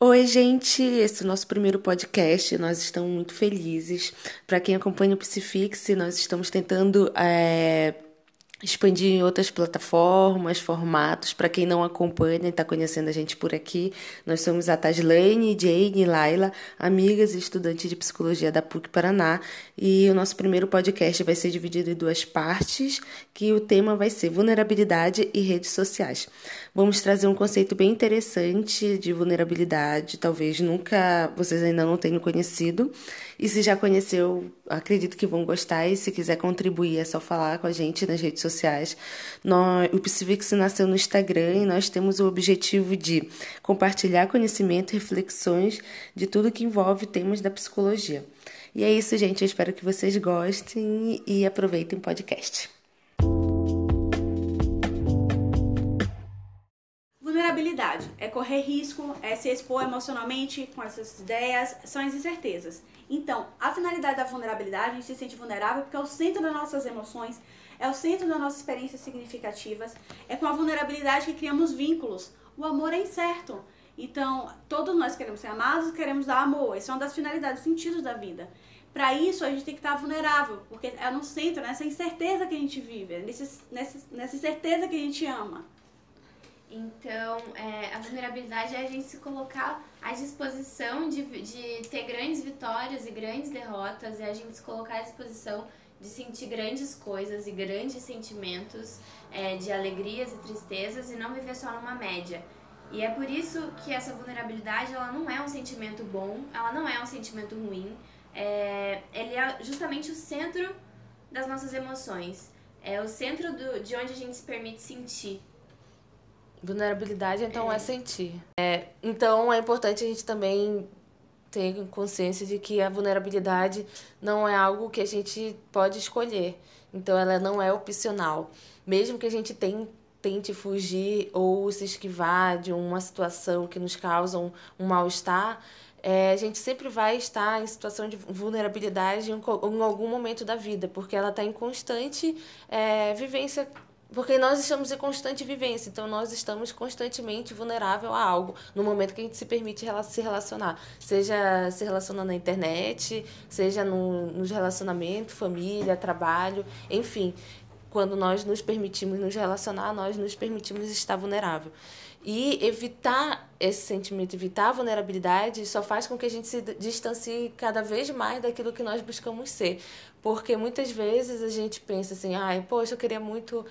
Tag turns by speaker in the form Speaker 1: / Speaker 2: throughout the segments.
Speaker 1: Oi, gente! Esse é o nosso primeiro podcast. Nós estamos muito felizes. Para quem acompanha o Psifix, nós estamos tentando é, expandir em outras plataformas, formatos. Para quem não acompanha e está conhecendo a gente por aqui, nós somos a Taslane, Jane e Laila, amigas e estudantes de psicologia da PUC Paraná. E o nosso primeiro podcast vai ser dividido em duas partes, que o tema vai ser vulnerabilidade e redes sociais. Vamos trazer um conceito bem interessante de vulnerabilidade, talvez nunca vocês ainda não tenham conhecido. E se já conheceu, acredito que vão gostar. E se quiser contribuir, é só falar com a gente nas redes sociais. Nós, o Psifix nasceu no Instagram e nós temos o objetivo de compartilhar conhecimento e reflexões de tudo que envolve temas da psicologia. E é isso, gente. Eu espero que vocês gostem e aproveitem o podcast.
Speaker 2: Vulnerabilidade é correr risco, é se expor emocionalmente com essas ideias, são as incertezas. Então, a finalidade da vulnerabilidade, a gente se sente vulnerável porque é o centro das nossas emoções, é o centro das nossas experiências significativas, é com a vulnerabilidade que criamos vínculos. O amor é incerto. Então, todos nós queremos ser amados, queremos dar amor. Essa é uma das finalidades, sentidos da vida. Para isso, a gente tem que estar vulnerável, porque é no centro, nessa incerteza que a gente vive, é nessa, nessa, nessa incerteza que a gente ama.
Speaker 3: Então, é, a vulnerabilidade é a gente se colocar à disposição de, de ter grandes vitórias e grandes derrotas, é a gente se colocar à disposição de sentir grandes coisas e grandes sentimentos é, de alegrias e tristezas e não viver só numa média. E é por isso que essa vulnerabilidade ela não é um sentimento bom, ela não é um sentimento ruim, é, ele é justamente o centro das nossas emoções, é o centro do, de onde a gente se permite sentir.
Speaker 1: Vulnerabilidade, então, é, é sentir. É, então, é importante a gente também ter consciência de que a vulnerabilidade não é algo que a gente pode escolher. Então, ela não é opcional. Mesmo que a gente tente fugir ou se esquivar de uma situação que nos causa um, um mal-estar, é, a gente sempre vai estar em situação de vulnerabilidade em, em algum momento da vida, porque ela está em constante é, vivência porque nós estamos em constante vivência, então nós estamos constantemente vulnerável a algo no momento que a gente se permite se relacionar. Seja se relacionando na internet, seja no, nos relacionamentos, família, trabalho, enfim. Quando nós nos permitimos nos relacionar, nós nos permitimos estar vulnerável. E evitar esse sentimento, evitar a vulnerabilidade, só faz com que a gente se distancie cada vez mais daquilo que nós buscamos ser. Porque muitas vezes a gente pensa assim, ai, poxa, eu queria muito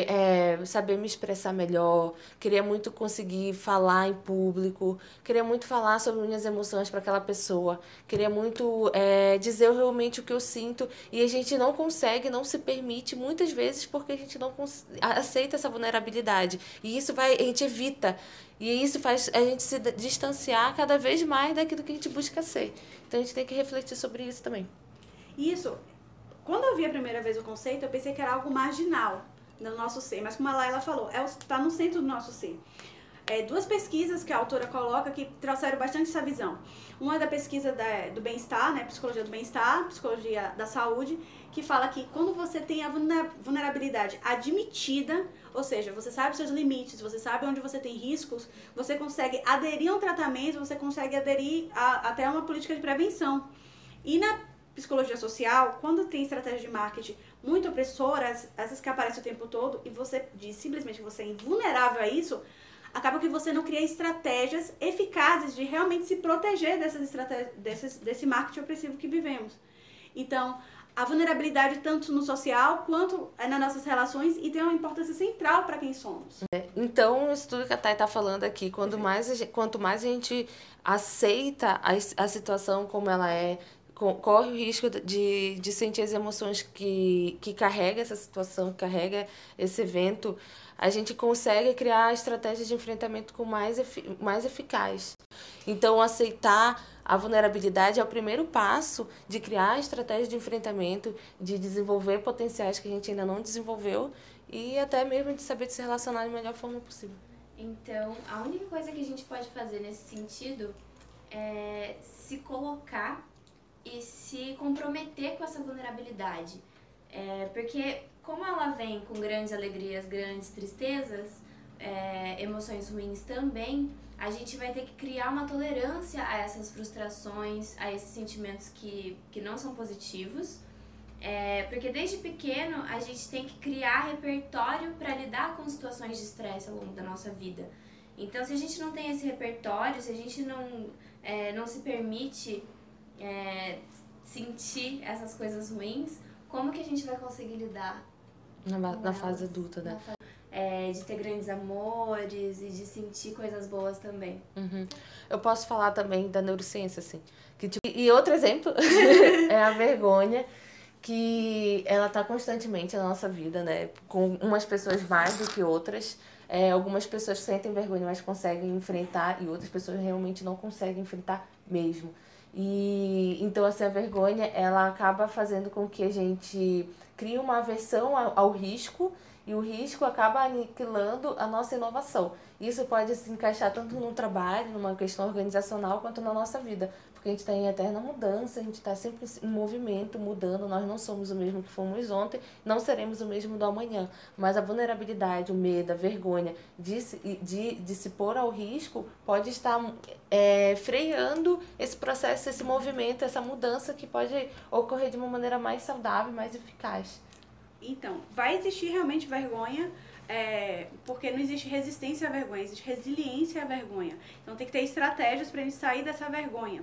Speaker 1: é, saber me expressar melhor, queria muito conseguir falar em público, queria muito falar sobre minhas emoções para aquela pessoa, queria muito é, dizer realmente o que eu sinto e a gente não consegue, não se permite muitas vezes porque a gente não aceita essa vulnerabilidade e isso vai, a gente evita e isso faz a gente se distanciar cada vez mais daquilo que a gente busca ser. Então a gente tem que refletir sobre isso também.
Speaker 2: Isso. Quando eu vi a primeira vez o conceito, eu pensei que era algo marginal no nosso ser. Mas como a Laila falou, está é, tá no centro do nosso ser. É, duas pesquisas que a autora coloca que trouxeram bastante essa visão. Uma é da pesquisa da, do bem-estar, né, psicologia do bem-estar, psicologia da saúde, que fala que quando você tem a vulnerabilidade admitida, ou seja, você sabe seus limites, você sabe onde você tem riscos, você consegue aderir a um tratamento, você consegue aderir a, até a uma política de prevenção. E na psicologia social, quando tem estratégia de marketing muito opressoras, essas que aparecem o tempo todo, e você diz simplesmente que você é invulnerável a isso, acaba que você não cria estratégias eficazes de realmente se proteger dessas estratégias, desses, desse marketing opressivo que vivemos. Então, a vulnerabilidade tanto no social quanto nas nossas relações e tem uma importância central para quem somos.
Speaker 1: É, então, isso tudo que a Thay está falando aqui, quanto mais, gente, quanto mais a gente aceita a, a situação como ela é, corre o risco de, de sentir as emoções que, que carrega essa situação, que carrega esse evento, a gente consegue criar estratégias de enfrentamento com mais, mais eficaz. Então, aceitar a vulnerabilidade é o primeiro passo de criar estratégias de enfrentamento, de desenvolver potenciais que a gente ainda não desenvolveu e até mesmo de saber se relacionar da melhor forma possível.
Speaker 3: Então, a única coisa que a gente pode fazer nesse sentido é se colocar e se comprometer com essa vulnerabilidade. É, porque como ela vem com grandes alegrias, grandes tristezas, é, emoções ruins também, a gente vai ter que criar uma tolerância a essas frustrações, a esses sentimentos que, que não são positivos. É, porque desde pequeno a gente tem que criar repertório para lidar com situações de estresse ao longo da nossa vida. Então, se a gente não tem esse repertório, se a gente não, é, não se permite é, sentir essas coisas ruins, como que a gente vai conseguir lidar?
Speaker 1: Na, na fase adulta, né? Fase,
Speaker 3: é, de ter grandes amores e de sentir coisas boas também.
Speaker 1: Uhum. Eu posso falar também da neurociência, assim. Que, tipo, e outro exemplo é a vergonha que ela está constantemente na nossa vida, né? Com umas pessoas mais do que outras. É, algumas pessoas sentem vergonha, mas conseguem enfrentar, e outras pessoas realmente não conseguem enfrentar mesmo. E então assim, a vergonha, ela acaba fazendo com que a gente crie uma aversão ao, ao risco e o risco acaba aniquilando a nossa inovação. Isso pode se encaixar tanto no trabalho, numa questão organizacional, quanto na nossa vida porque a gente está em eterna mudança, a gente está sempre em movimento, mudando, nós não somos o mesmo que fomos ontem, não seremos o mesmo do amanhã. Mas a vulnerabilidade, o medo, a vergonha de, de, de se pôr ao risco pode estar é, freando esse processo, esse movimento, essa mudança que pode ocorrer de uma maneira mais saudável, mais eficaz.
Speaker 2: Então, vai existir realmente vergonha é, porque não existe resistência à vergonha, existe resiliência à vergonha. Então tem que ter estratégias para a gente sair dessa vergonha.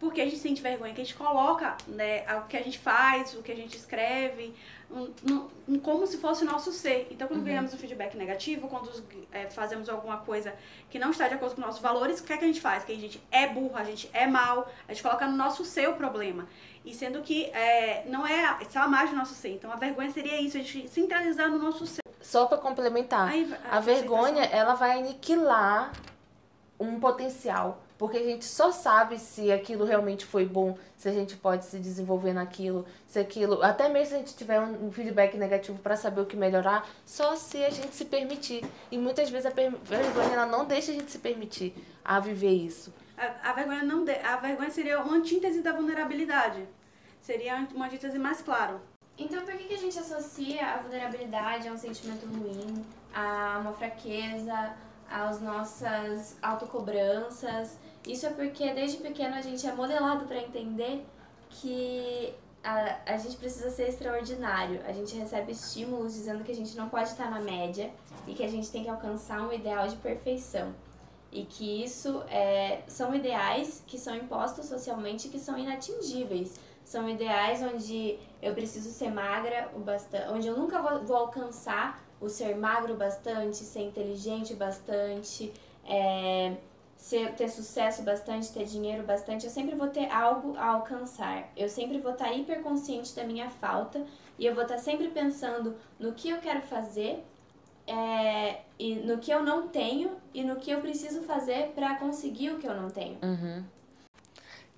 Speaker 2: Porque a gente sente vergonha, que a gente coloca né, o que a gente faz, o que a gente escreve, um, um, um como se fosse o nosso ser. Então, quando uhum. ganhamos um feedback negativo, quando é, fazemos alguma coisa que não está de acordo com nossos valores, o que é que a gente faz? Que a gente é burro, a gente é mal, a gente coloca no nosso ser o problema. E sendo que é, não é só a mais do nosso ser. Então, a vergonha seria isso, a gente centralizar no nosso ser.
Speaker 1: Só para complementar, Aí, a, a vergonha ela vai aniquilar um potencial, porque a gente só sabe se aquilo realmente foi bom, se a gente pode se desenvolver naquilo, se aquilo, até mesmo se a gente tiver um feedback negativo para saber o que melhorar, só se a gente se permitir. E muitas vezes a vergonha ela não deixa a gente se permitir a viver isso.
Speaker 2: A, a vergonha não de, a vergonha seria uma antítese da vulnerabilidade. Seria uma antítese mais claro.
Speaker 3: Então, por que, que a gente associa a vulnerabilidade a um sentimento ruim, a uma fraqueza, às nossas autocobranças? Isso é porque desde pequeno a gente é modelado para entender que a, a gente precisa ser extraordinário. A gente recebe estímulos dizendo que a gente não pode estar na média e que a gente tem que alcançar um ideal de perfeição. E que isso é, são ideais que são impostos socialmente que são inatingíveis são ideais onde eu preciso ser magra o bastante, onde eu nunca vou, vou alcançar o ser magro bastante, ser inteligente bastante, é, ser, ter sucesso bastante, ter dinheiro bastante. Eu sempre vou ter algo a alcançar. Eu sempre vou estar hiperconsciente da minha falta e eu vou estar sempre pensando no que eu quero fazer é, e no que eu não tenho e no que eu preciso fazer para conseguir o que eu não tenho.
Speaker 1: Uhum.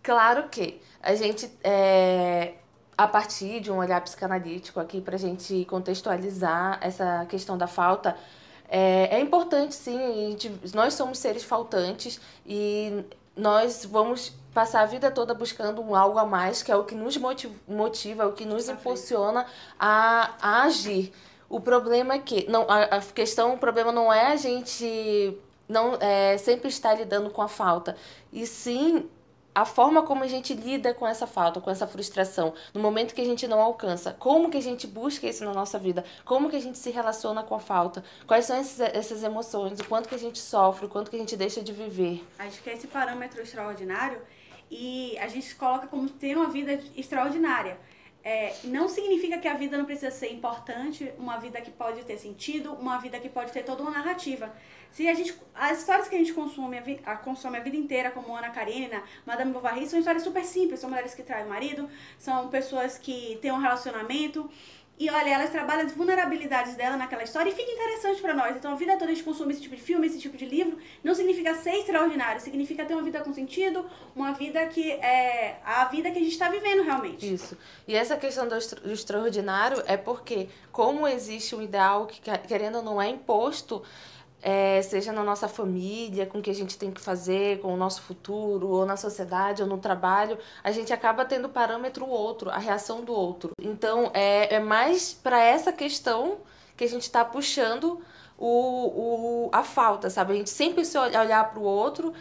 Speaker 1: Claro que a gente, é, a partir de um olhar psicanalítico aqui, para a gente contextualizar essa questão da falta, é, é importante sim, a gente, nós somos seres faltantes e nós vamos passar a vida toda buscando um algo a mais, que é o que nos motiva, motiva é o que nos impulsiona a, a agir. O problema é que não a, a questão, o problema não é a gente não é, sempre estar lidando com a falta, e sim a forma como a gente lida com essa falta, com essa frustração, no momento que a gente não alcança, como que a gente busca isso na nossa vida, como que a gente se relaciona com a falta, quais são esses, essas emoções, o quanto que a gente sofre, o quanto que a gente deixa de viver.
Speaker 2: Acho que é esse parâmetro extraordinário e a gente coloca como ter uma vida extraordinária. É, não significa que a vida não precisa ser importante, uma vida que pode ter sentido, uma vida que pode ter toda uma narrativa. Se a gente, as histórias que a gente consome a, vi, a, consome a vida inteira, como Ana Karenina, Madame Bovary, são histórias super simples. São mulheres que traem o marido, são pessoas que têm um relacionamento. E olha, elas trabalham as vulnerabilidades dela naquela história e fica interessante para nós. Então a vida toda a gente consome esse tipo de filme, esse tipo de livro. Não significa ser extraordinário, significa ter uma vida com sentido, uma vida que é a vida que a gente está vivendo realmente.
Speaker 1: Isso. E essa questão do, do extraordinário é porque, como existe um ideal que, querendo ou não, é imposto é, seja na nossa família, com o que a gente tem que fazer, com o nosso futuro, ou na sociedade, ou no trabalho, a gente acaba tendo parâmetro outro, a reação do outro. Então, é, é mais para essa questão que a gente está puxando o, o, a falta, sabe? A gente sempre se olhar para o outro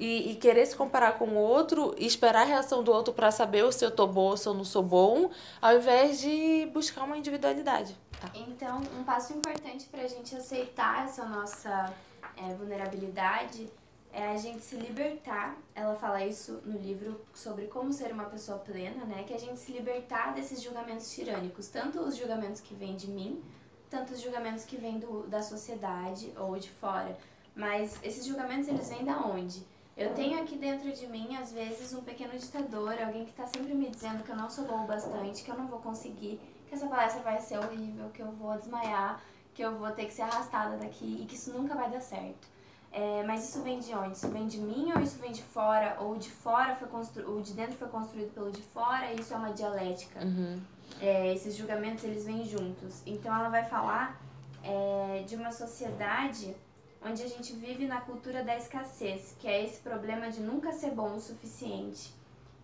Speaker 1: e, e, querer se comparar com o outro e esperar a reação do outro para saber se eu tô ou se eu não sou bom, ao invés de buscar uma individualidade.
Speaker 3: Tá. Então, um passo importante para a gente aceitar essa nossa é, vulnerabilidade é a gente se libertar. Ela fala isso no livro sobre como ser uma pessoa plena, né? Que é a gente se libertar desses julgamentos tirânicos, tanto os julgamentos que vêm de mim, tanto os julgamentos que vêm do, da sociedade ou de fora. Mas esses julgamentos eles vêm da onde? Eu tenho aqui dentro de mim, às vezes, um pequeno ditador, alguém que está sempre me dizendo que eu não sou bom o bastante, que eu não vou conseguir, que essa palestra vai ser horrível, que eu vou desmaiar, que eu vou ter que ser arrastada daqui e que isso nunca vai dar certo. É, mas isso vem de onde? Isso vem de mim ou isso vem de fora? Ou de fora foi construído, o de dentro foi construído pelo de fora e isso é uma dialética.
Speaker 1: Uhum.
Speaker 3: É, esses julgamentos eles vêm juntos. Então ela vai falar é, de uma sociedade onde a gente vive na cultura da escassez, que é esse problema de nunca ser bom o suficiente.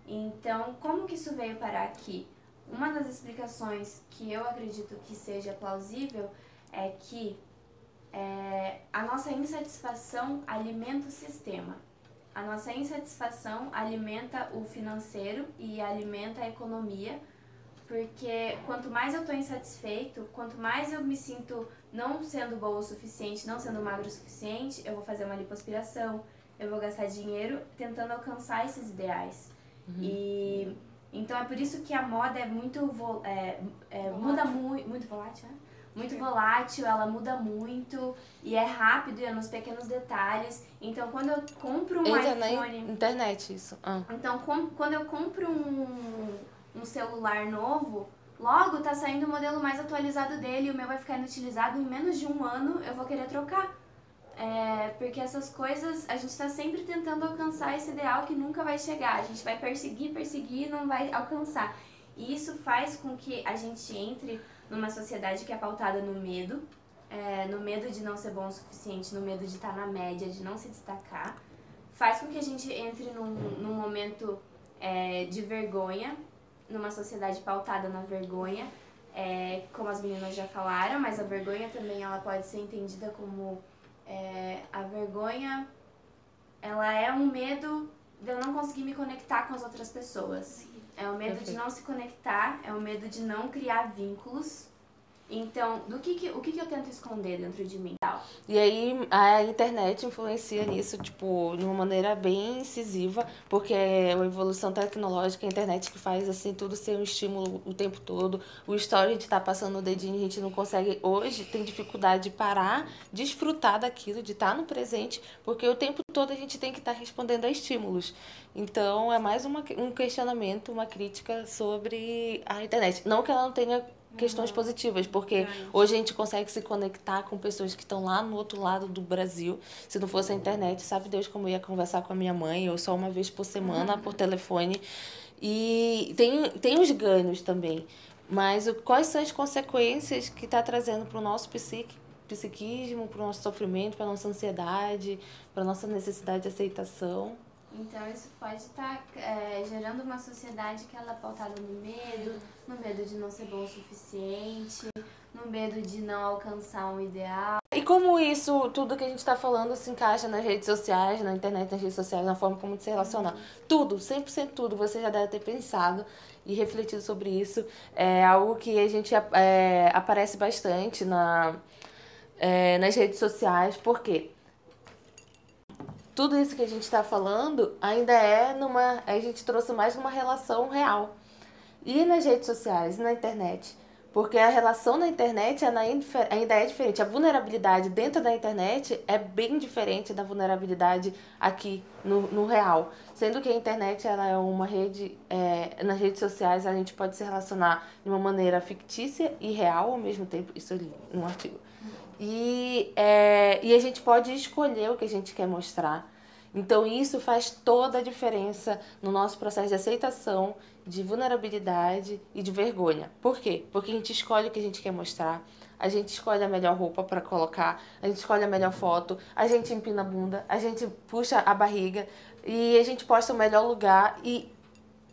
Speaker 3: Então, como que isso veio parar aqui? Uma das explicações que eu acredito que seja plausível é que é, a nossa insatisfação alimenta o sistema. A nossa insatisfação alimenta o financeiro e alimenta a economia, porque quanto mais eu estou insatisfeito, quanto mais eu me sinto não sendo boa o suficiente, não sendo magro o suficiente, eu vou fazer uma lipoaspiração, eu vou gastar dinheiro tentando alcançar esses ideais. Uhum. E então é por isso que a moda é muito é, é, muda muito muito volátil, né? muito volátil, ela muda muito e é rápido e é nos pequenos detalhes. Então, quando eu compro um
Speaker 1: Entra
Speaker 3: iPhone...
Speaker 1: Na internet, isso. Ah.
Speaker 3: Então, com, quando eu compro um, um celular novo, logo tá saindo o modelo mais atualizado dele o meu vai ficar inutilizado em menos de um ano, eu vou querer trocar. É, porque essas coisas, a gente está sempre tentando alcançar esse ideal que nunca vai chegar. A gente vai perseguir, perseguir e não vai alcançar. E isso faz com que a gente entre numa sociedade que é pautada no medo, é, no medo de não ser bom o suficiente, no medo de estar na média, de não se destacar, faz com que a gente entre num, num momento é, de vergonha, numa sociedade pautada na vergonha, é, como as meninas já falaram, mas a vergonha também ela pode ser entendida como é, a vergonha, ela é um medo de eu não conseguir me conectar com as outras pessoas. É o medo Perfeito. de não se conectar, é o medo de não criar vínculos. Então, do que, que o que, que eu tento esconder dentro de mim?
Speaker 1: E aí a internet influencia nisso, tipo, de uma maneira bem incisiva, porque é a evolução tecnológica, a internet que faz assim tudo ser um estímulo o tempo todo. O story a gente tá passando o dedinho, a gente não consegue hoje, tem dificuldade de parar, desfrutar daquilo, de estar tá no presente, porque o tempo todo a gente tem que estar tá respondendo a estímulos. Então é mais uma, um questionamento, uma crítica sobre a internet. Não que ela não tenha questões uhum. positivas, porque hoje a gente consegue se conectar com pessoas que estão lá no outro lado do Brasil. Se não fosse a internet, sabe Deus como eu ia conversar com a minha mãe, ou só uma vez por semana uhum. por telefone. E tem, tem os ganhos também. Mas o, quais são as consequências que está trazendo para o nosso psique, psiquismo, para o nosso sofrimento, para a nossa ansiedade, para a nossa necessidade de aceitação?
Speaker 3: Então isso pode estar tá, é, gerando uma sociedade que ela é pautada no medo, no medo de não ser bom o suficiente, no medo de não alcançar um ideal.
Speaker 1: E como isso, tudo que a gente está falando, se encaixa nas redes sociais, na internet, nas redes sociais, na forma como se relacionar? Tudo, 100% tudo, você já deve ter pensado e refletido sobre isso. É algo que a gente é, aparece bastante na, é, nas redes sociais, por quê? Tudo isso que a gente está falando ainda é numa. A gente trouxe mais numa relação real. E nas redes sociais, na internet. Porque a relação na internet ainda é diferente. A vulnerabilidade dentro da internet é bem diferente da vulnerabilidade aqui no, no real. Sendo que a internet ela é uma rede. É, nas redes sociais a gente pode se relacionar de uma maneira fictícia e real ao mesmo tempo. Isso ali, num artigo. E, é, e a gente pode escolher o que a gente quer mostrar. Então, isso faz toda a diferença no nosso processo de aceitação, de vulnerabilidade e de vergonha. Por quê? Porque a gente escolhe o que a gente quer mostrar, a gente escolhe a melhor roupa para colocar, a gente escolhe a melhor foto, a gente empina a bunda, a gente puxa a barriga e a gente posta o melhor lugar. E,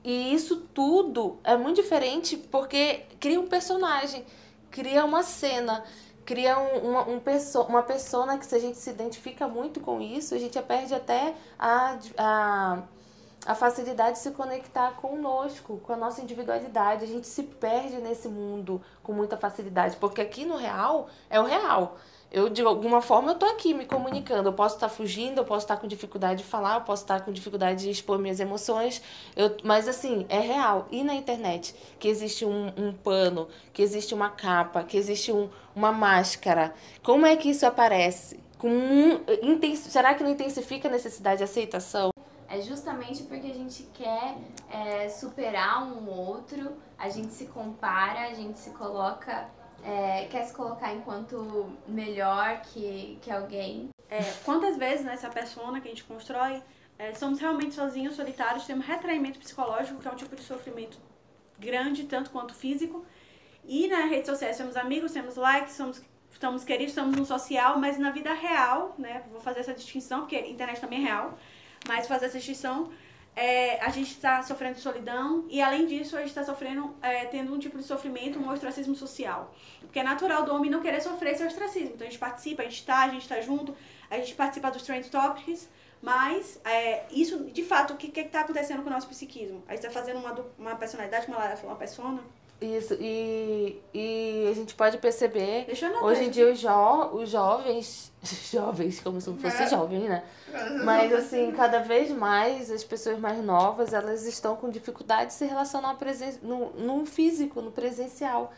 Speaker 1: e isso tudo é muito diferente porque cria um personagem, cria uma cena cria um, uma, um perso uma persona que se a gente se identifica muito com isso, a gente perde até a, a, a facilidade de se conectar conosco, com a nossa individualidade. A gente se perde nesse mundo com muita facilidade, porque aqui no real é o real. Eu, de alguma forma, eu tô aqui me comunicando. Eu posso estar tá fugindo, eu posso estar tá com dificuldade de falar, eu posso estar tá com dificuldade de expor minhas emoções. Eu, mas, assim, é real. E na internet, que existe um, um pano, que existe uma capa, que existe um, uma máscara. Como é que isso aparece? Com um, será que não intensifica a necessidade de aceitação?
Speaker 3: É justamente porque a gente quer é, superar um outro, a gente se compara, a gente se coloca é, quer se colocar enquanto melhor que, que alguém.
Speaker 2: É, quantas vezes nessa né, persona que a gente constrói, é, somos realmente sozinhos, solitários, temos retraimento psicológico, que é um tipo de sofrimento grande, tanto quanto físico. E nas redes sociais temos amigos, temos likes, somos, estamos queridos, estamos no social, mas na vida real, né? Vou fazer essa distinção, porque a internet também é real, mas fazer essa distinção é, a gente está sofrendo solidão e, além disso, a gente está sofrendo, é, tendo um tipo de sofrimento, um ostracismo social. Porque é natural do homem não querer sofrer esse ostracismo. Então, a gente participa, a gente está, a gente está junto, a gente participa dos Trend Topics, mas é, isso, de fato, o que está acontecendo com o nosso psiquismo? A gente está fazendo uma, uma personalidade, falou, uma persona,
Speaker 1: isso, e, e a gente pode perceber, hoje em dia os, jo os jovens, jovens, como se fosse é. jovem, né? Mas assim, cada vez mais as pessoas mais novas, elas estão com dificuldade de se relacionar no, no físico, no presencial.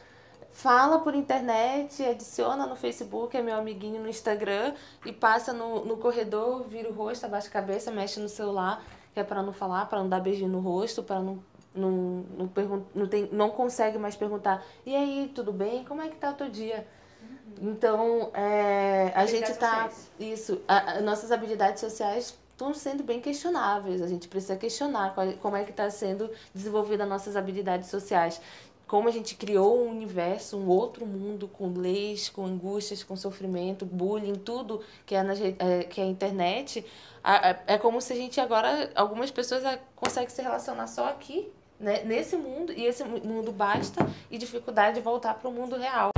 Speaker 1: Fala por internet, adiciona no Facebook, é meu amiguinho no Instagram, e passa no, no corredor, vira o rosto, abaixa a cabeça, mexe no celular, que é para não falar, para não dar beijinho no rosto, para não não, não, pergun não, tem, não consegue mais perguntar, e aí, tudo bem? Como é que tá o teu dia? Uhum. Então, é, a gente tá. Isso, a, a, nossas habilidades sociais estão sendo bem questionáveis. A gente precisa questionar qual, como é que está sendo desenvolvida nossas habilidades sociais. Como a gente criou um universo, um outro mundo com leis, com angústias, com sofrimento, bullying, tudo que é, na, é, que é a internet. É como se a gente agora, algumas pessoas conseguem se relacionar só aqui né, nesse mundo, e esse mundo basta, e dificuldade de voltar para o mundo real.